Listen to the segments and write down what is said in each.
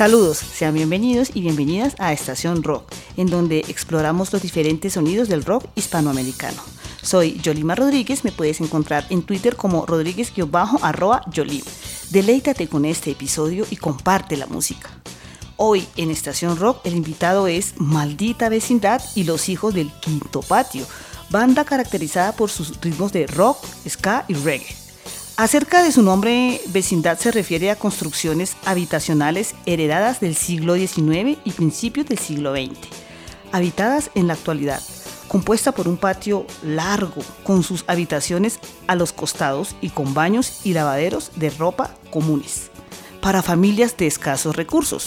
Saludos, sean bienvenidos y bienvenidas a Estación Rock, en donde exploramos los diferentes sonidos del rock hispanoamericano. Soy Yolima Rodríguez, me puedes encontrar en Twitter como rodríguez-yolim. Deleítate con este episodio y comparte la música. Hoy en Estación Rock el invitado es Maldita Vecindad y los hijos del Quinto Patio, banda caracterizada por sus ritmos de rock, ska y reggae. Acerca de su nombre, vecindad se refiere a construcciones habitacionales heredadas del siglo XIX y principios del siglo XX, habitadas en la actualidad, compuesta por un patio largo con sus habitaciones a los costados y con baños y lavaderos de ropa comunes, para familias de escasos recursos.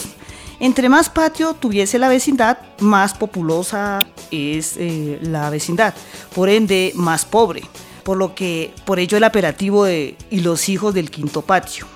Entre más patio tuviese la vecindad, más populosa es eh, la vecindad, por ende más pobre por lo que por ello el apelativo de y los hijos del quinto patio.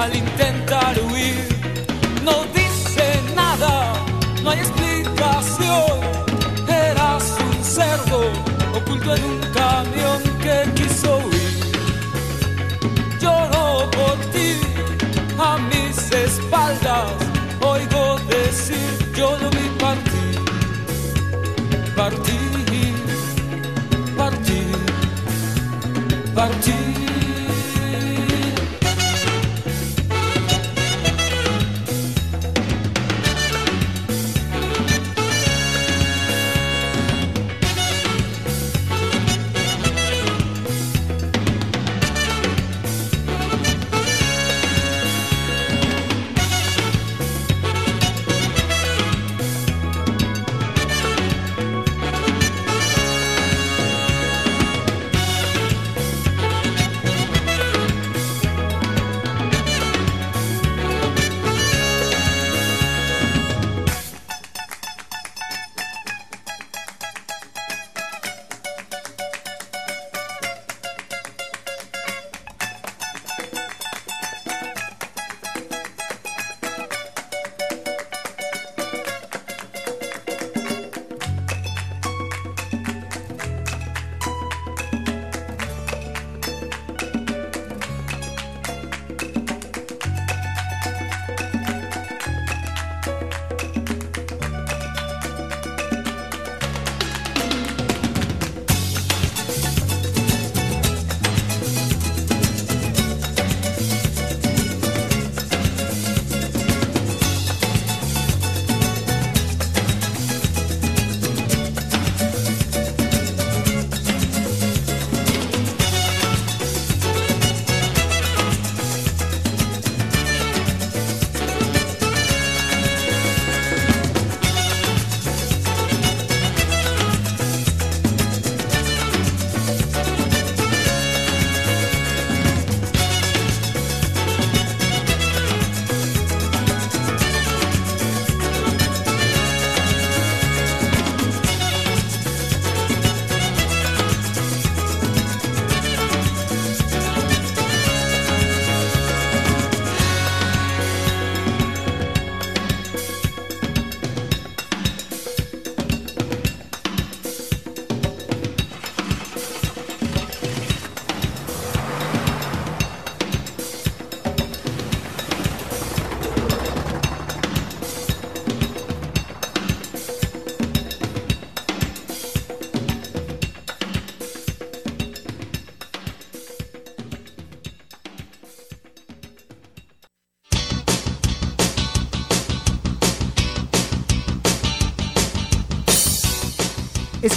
Al intentar huir. No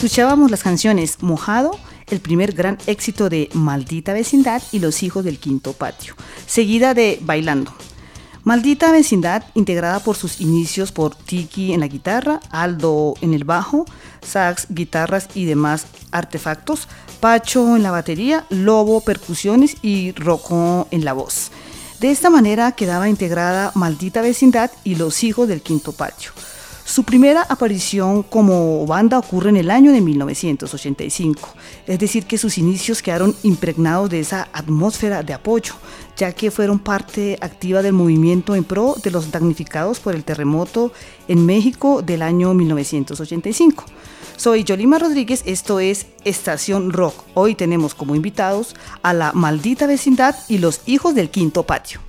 Escuchábamos las canciones Mojado, el primer gran éxito de Maldita Vecindad y Los Hijos del Quinto Patio, seguida de Bailando. Maldita Vecindad, integrada por sus inicios por Tiki en la guitarra, Aldo en el bajo, sax, guitarras y demás artefactos, Pacho en la batería, Lobo percusiones y Rocco en la voz. De esta manera quedaba integrada Maldita Vecindad y Los Hijos del Quinto Patio. Su primera aparición como banda ocurre en el año de 1985, es decir, que sus inicios quedaron impregnados de esa atmósfera de apoyo, ya que fueron parte activa del movimiento en pro de los damnificados por el terremoto en México del año 1985. Soy Yolima Rodríguez, esto es Estación Rock. Hoy tenemos como invitados a la maldita vecindad y los hijos del quinto patio.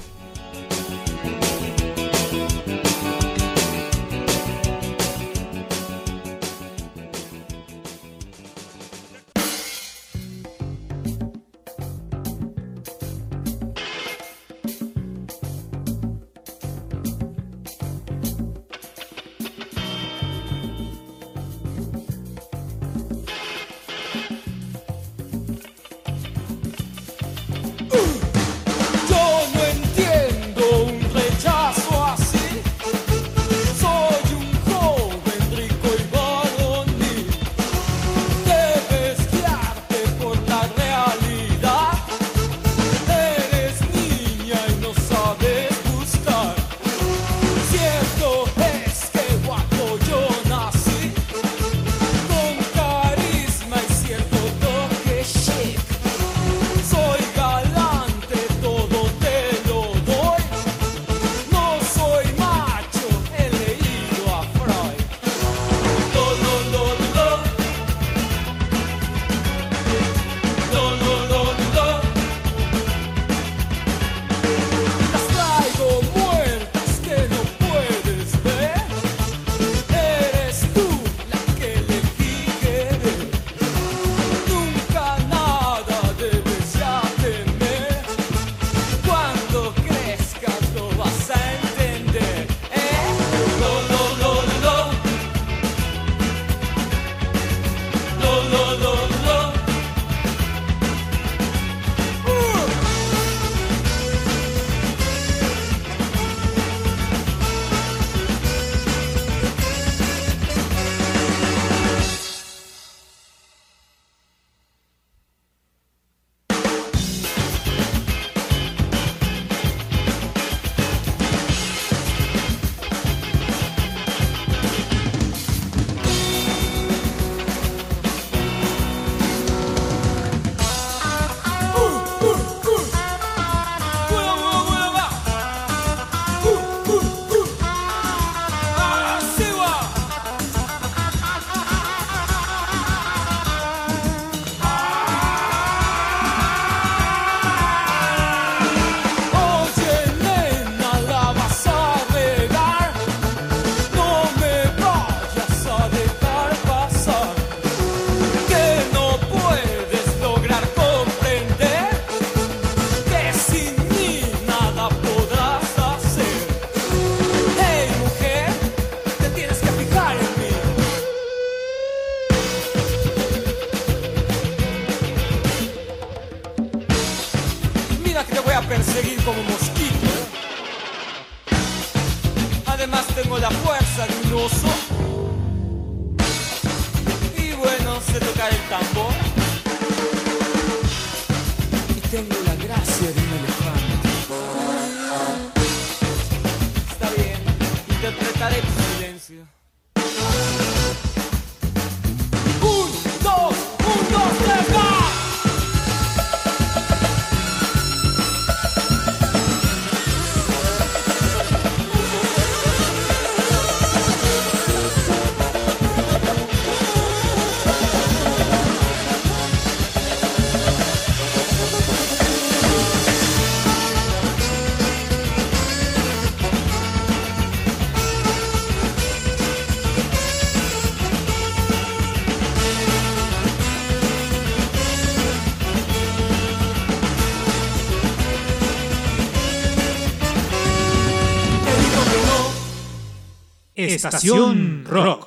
Estación Rock.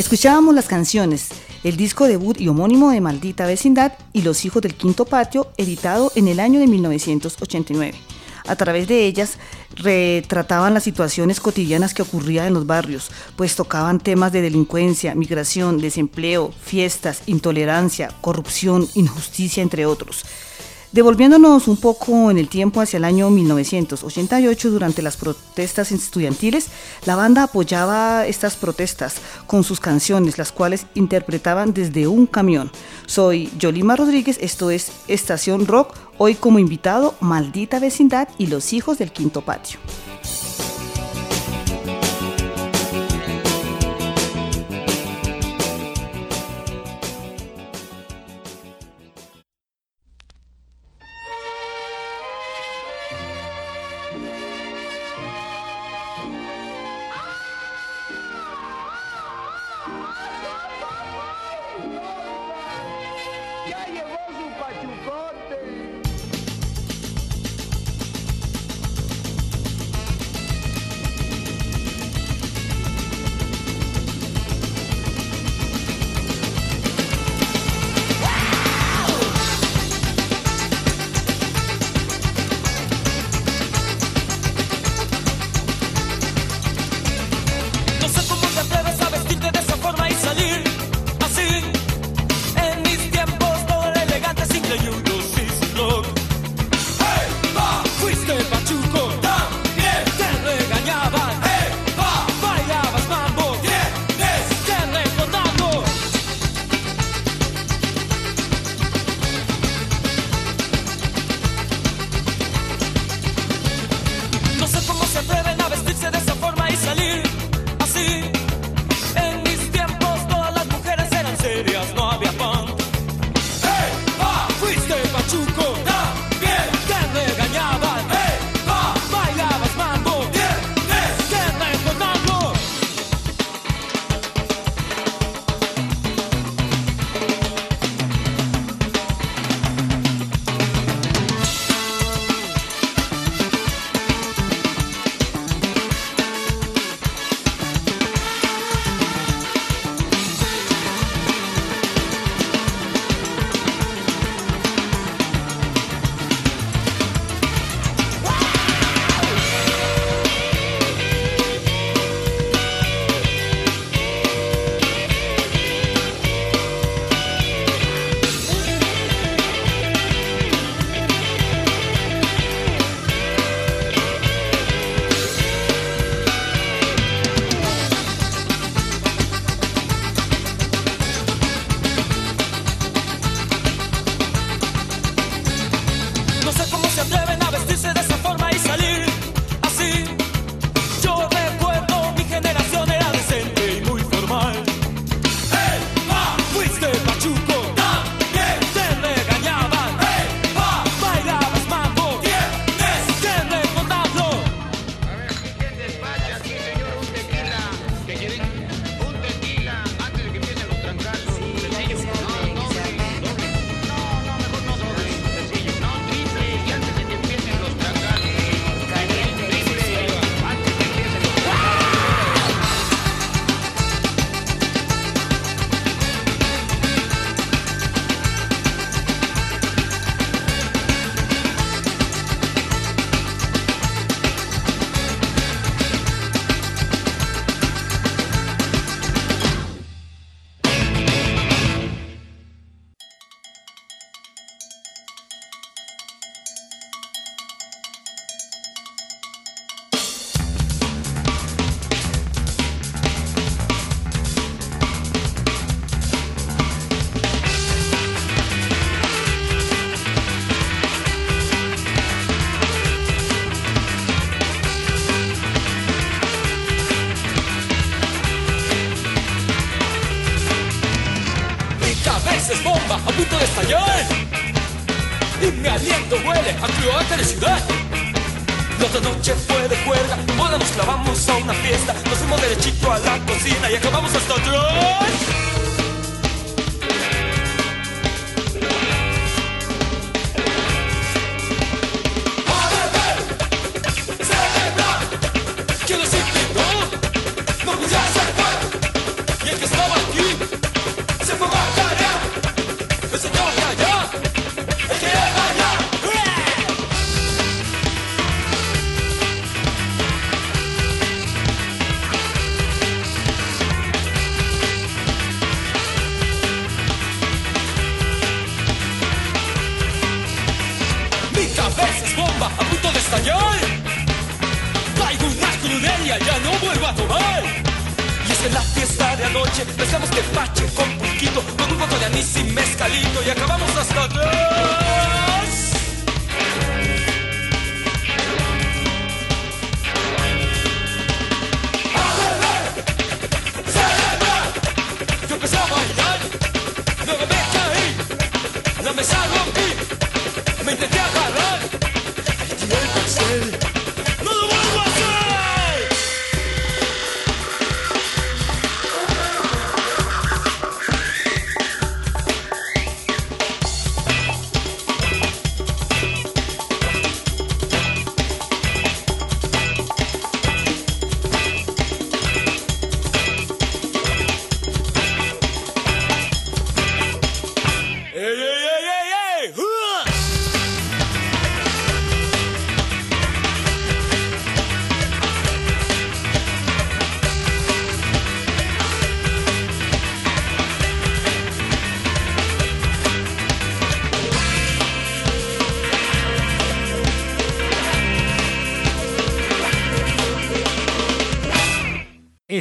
Escuchábamos las canciones, el disco debut y homónimo de Maldita Vecindad y Los Hijos del Quinto Patio, editado en el año de 1989. A través de ellas retrataban las situaciones cotidianas que ocurrían en los barrios, pues tocaban temas de delincuencia, migración, desempleo, fiestas, intolerancia, corrupción, injusticia, entre otros. Devolviéndonos un poco en el tiempo hacia el año 1988, durante las protestas estudiantiles, la banda apoyaba estas protestas con sus canciones, las cuales interpretaban desde un camión. Soy Yolima Rodríguez, esto es Estación Rock, hoy como invitado Maldita Vecindad y los hijos del Quinto Patio.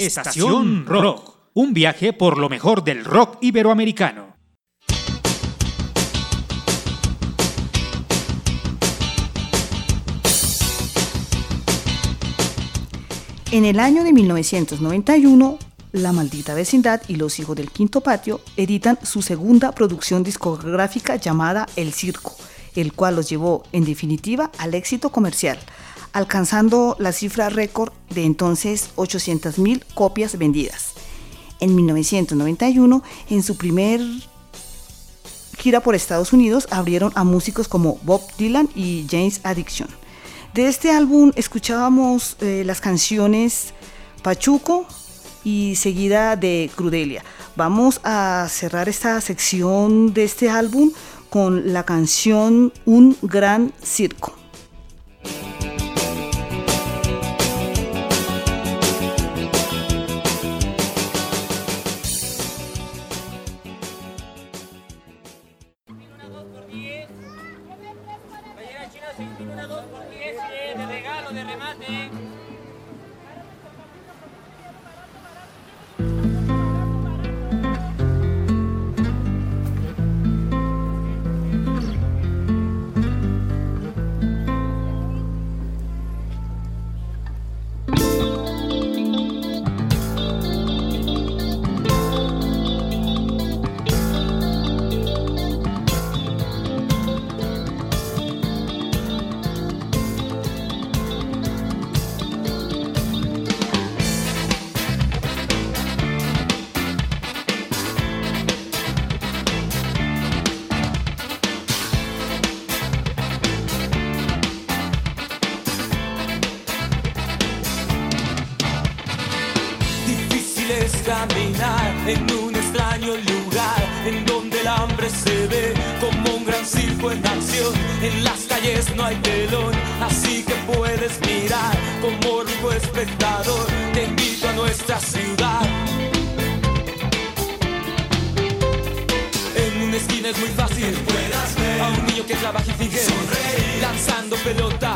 Estación Rock. Un viaje por lo mejor del rock iberoamericano. En el año de 1991, La Maldita Vecindad y Los Hijos del Quinto Patio editan su segunda producción discográfica llamada El Circo, el cual los llevó en definitiva al éxito comercial, alcanzando la cifra récord de entonces 800.000 copias vendidas. En 1991, en su primer gira por Estados Unidos, abrieron a músicos como Bob Dylan y James Addiction. De este álbum escuchábamos eh, las canciones Pachuco y seguida de Crudelia. Vamos a cerrar esta sección de este álbum con la canción Un gran circo. En las calles no hay telón, así que puedes mirar como rico espectador. Te invito a nuestra ciudad. En una esquina es muy fácil a un niño que trabaja y finge lanzando pelotas.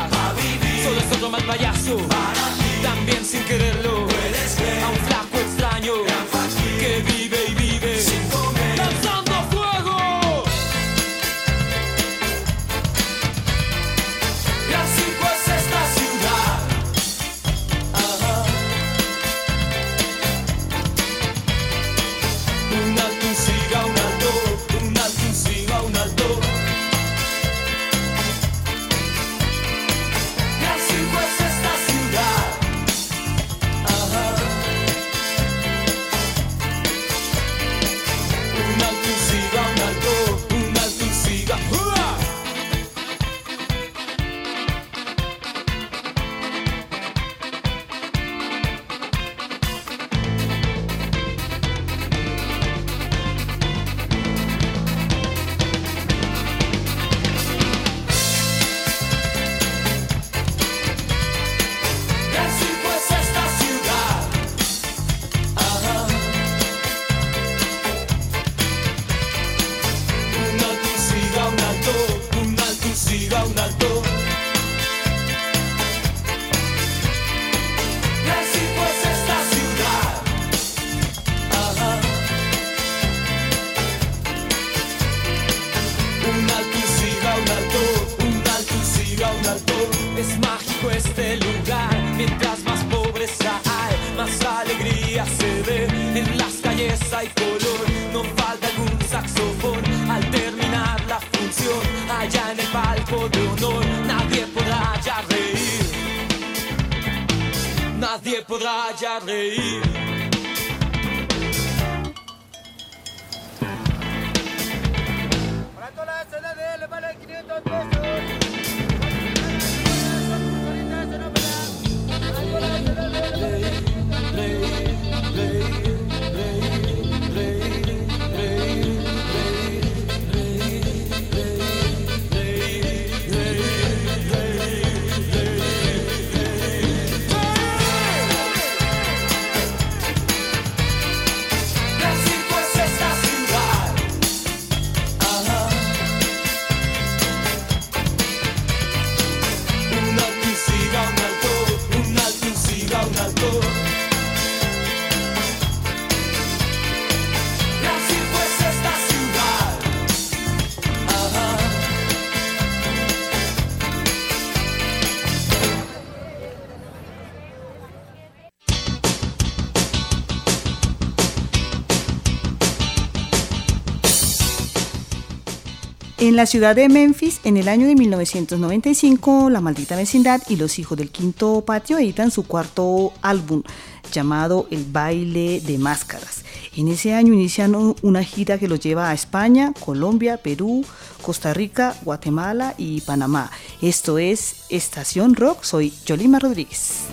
En la ciudad de Memphis, en el año de 1995, La Maldita Vecindad y los hijos del Quinto Patio editan su cuarto álbum llamado El Baile de Máscaras. En ese año inician una gira que los lleva a España, Colombia, Perú, Costa Rica, Guatemala y Panamá. Esto es Estación Rock, soy Yolima Rodríguez.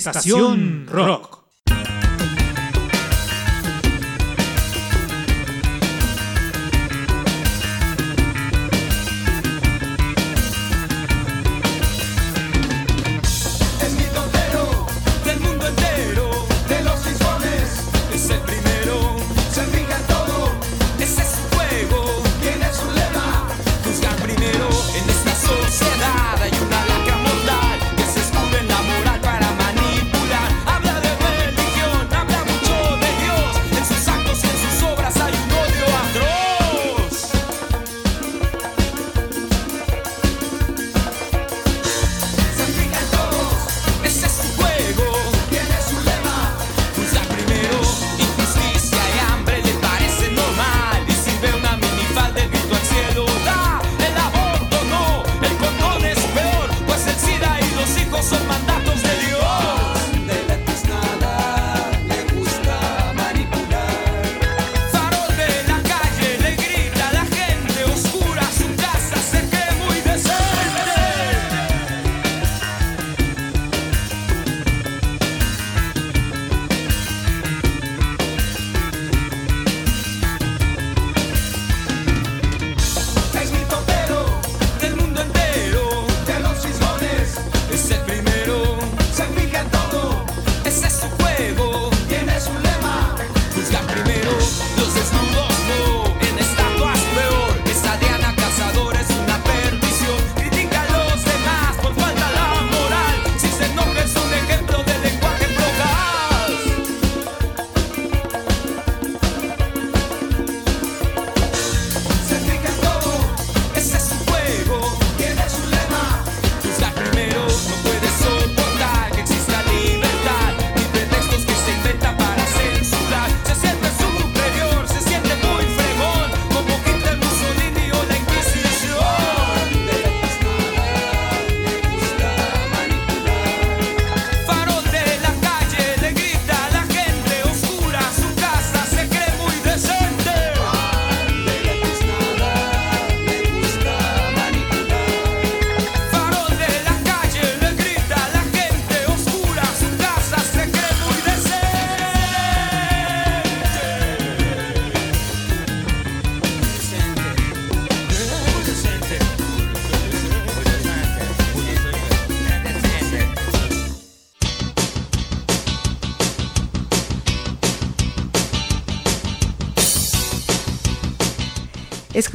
Estación Rock.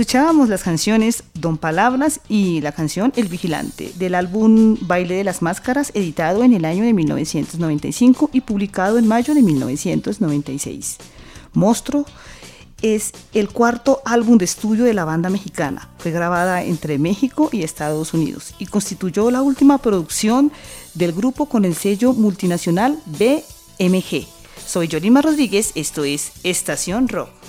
Escuchábamos las canciones Don Palabras y la canción El Vigilante del álbum Baile de las Máscaras editado en el año de 1995 y publicado en mayo de 1996. Monstruo es el cuarto álbum de estudio de la banda mexicana. Fue grabada entre México y Estados Unidos y constituyó la última producción del grupo con el sello multinacional BMG. Soy Yolima Rodríguez, esto es Estación Rock.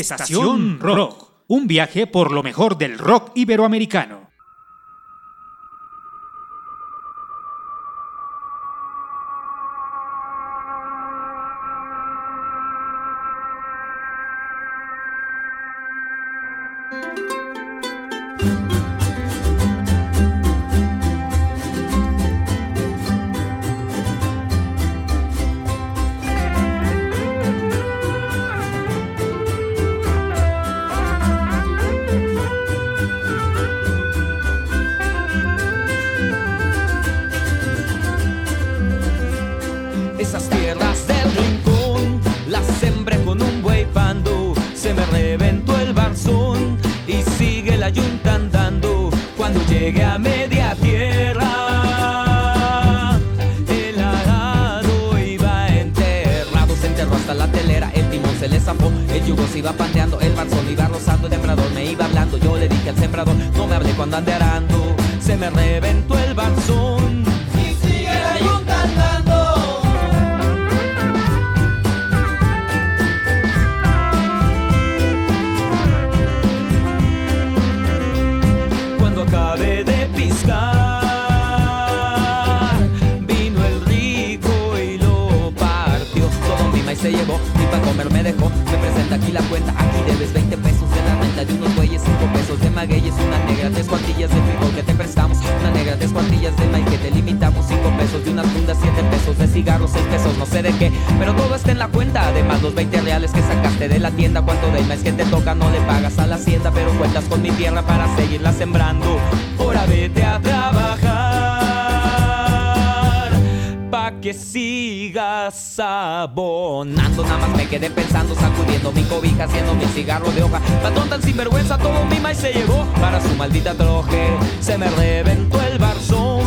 Estación Rock. Un viaje por lo mejor del rock iberoamericano. Zafó. El yugo se iba pandeando, el barzón iba rozando. El sembrador me iba hablando. Yo le dije al sembrador, no me hable cuando ande arando. Se me reventó el barzón. La cuenta, aquí debes 20 pesos de la renta de unos bueyes, 5 pesos de magueyes, una negra, tres cuantillas de frijol que te prestamos, una negra, tres cuantillas de maíz que te limitamos, 5 pesos de unas fundas, 7 pesos de cigarros, 6 pesos, no sé de qué, pero todo está en la cuenta. Además, los 20 reales que sacaste de la tienda, cuánto del maíz que te toca, no le pagas a la hacienda, pero cuentas con mi tierra para seguirla sembrando. Ahora vete a trabajar pa' que sigas abonando. Nada más me quedé pensando, sacudiendo mi cobija, haciendo mi cigarro de hoja. Patrón tan sinvergüenza, todo mi maíz se llevó para su maldita troje. Se me reventó el barzón.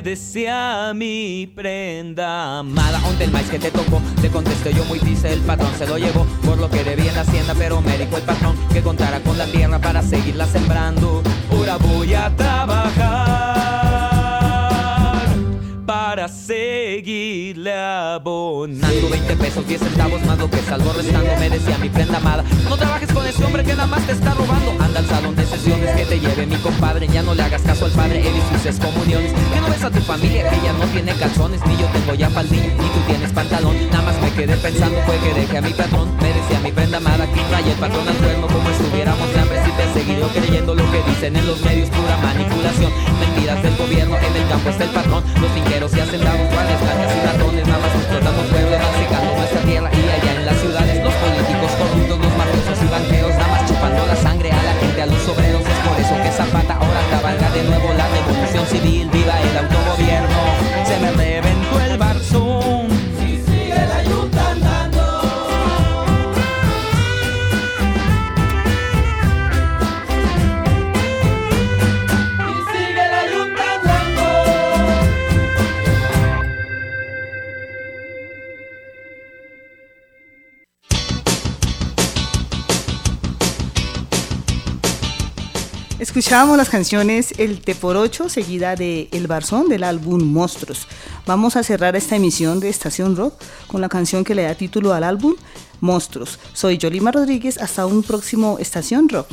Me decía mi prenda amada. ¿Dónde el maíz que te tocó? Le contesté yo muy dice el patrón se lo llevó por lo que debía en la hacienda, pero me dijo el patrón que contara con la tierra para seguirla sembrando. Ahora voy a trabajar irle abonando 20 pesos, 10 centavos más lo que salgo restando Me decía mi prenda amada. No trabajes con ese hombre que nada más te está robando. Anda al salón de sesiones que te lleve mi compadre. Ya no le hagas caso al padre, él y sus excomuniones. Que no ves a tu familia que ya no tiene calzones Ni yo tengo ya faldillo, ni tú tienes pantalón. Nada más me quedé pensando fue que dejé a mi patrón. Me decía mi prenda amada que trae el patrón al cuerno Como estuviéramos hambre si te seguiré creyendo lo que dicen en los medios Pura manipulación, mentiras del gobierno En el campo está el patrón, los finqueros y hacendados Guardias blancas y ratones, nada más explotando pueblos Van secando nuestra tierra y allá Escuchábamos las canciones El Te por Ocho, seguida de El Barzón del álbum Monstruos. Vamos a cerrar esta emisión de Estación Rock con la canción que le da título al álbum Monstruos. Soy Yolima Rodríguez, hasta un próximo Estación Rock.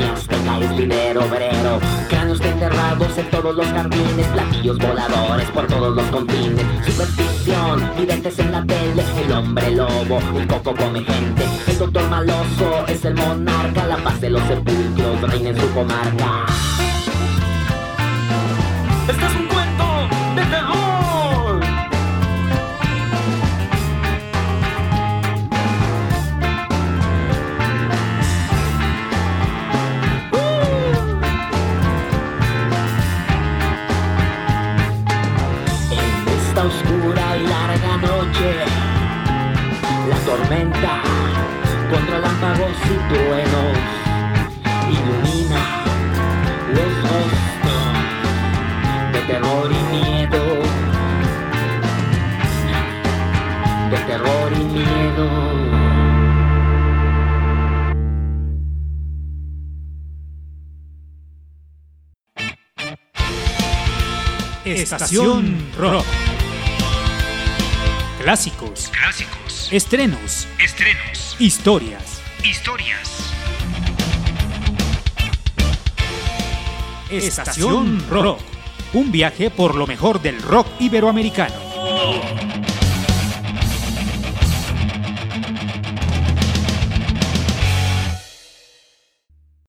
Azteca es dinero obrero. Cráneos enterrados en todos los jardines, platillos voladores por todos los confines. Superstición, videntes en la tele, el hombre lobo, el coco come gente. El doctor maloso es el monarca, la paz de los sepulcros reina en su comarca. Este es un cuento relámpagos y truenos ilumina los rostros de terror y miedo, de terror y miedo. Estación Rock. Clásicos. Clásicos. Estrenos. Estrenos. Historias. Historias. Estación Rock. Un viaje por lo mejor del rock iberoamericano.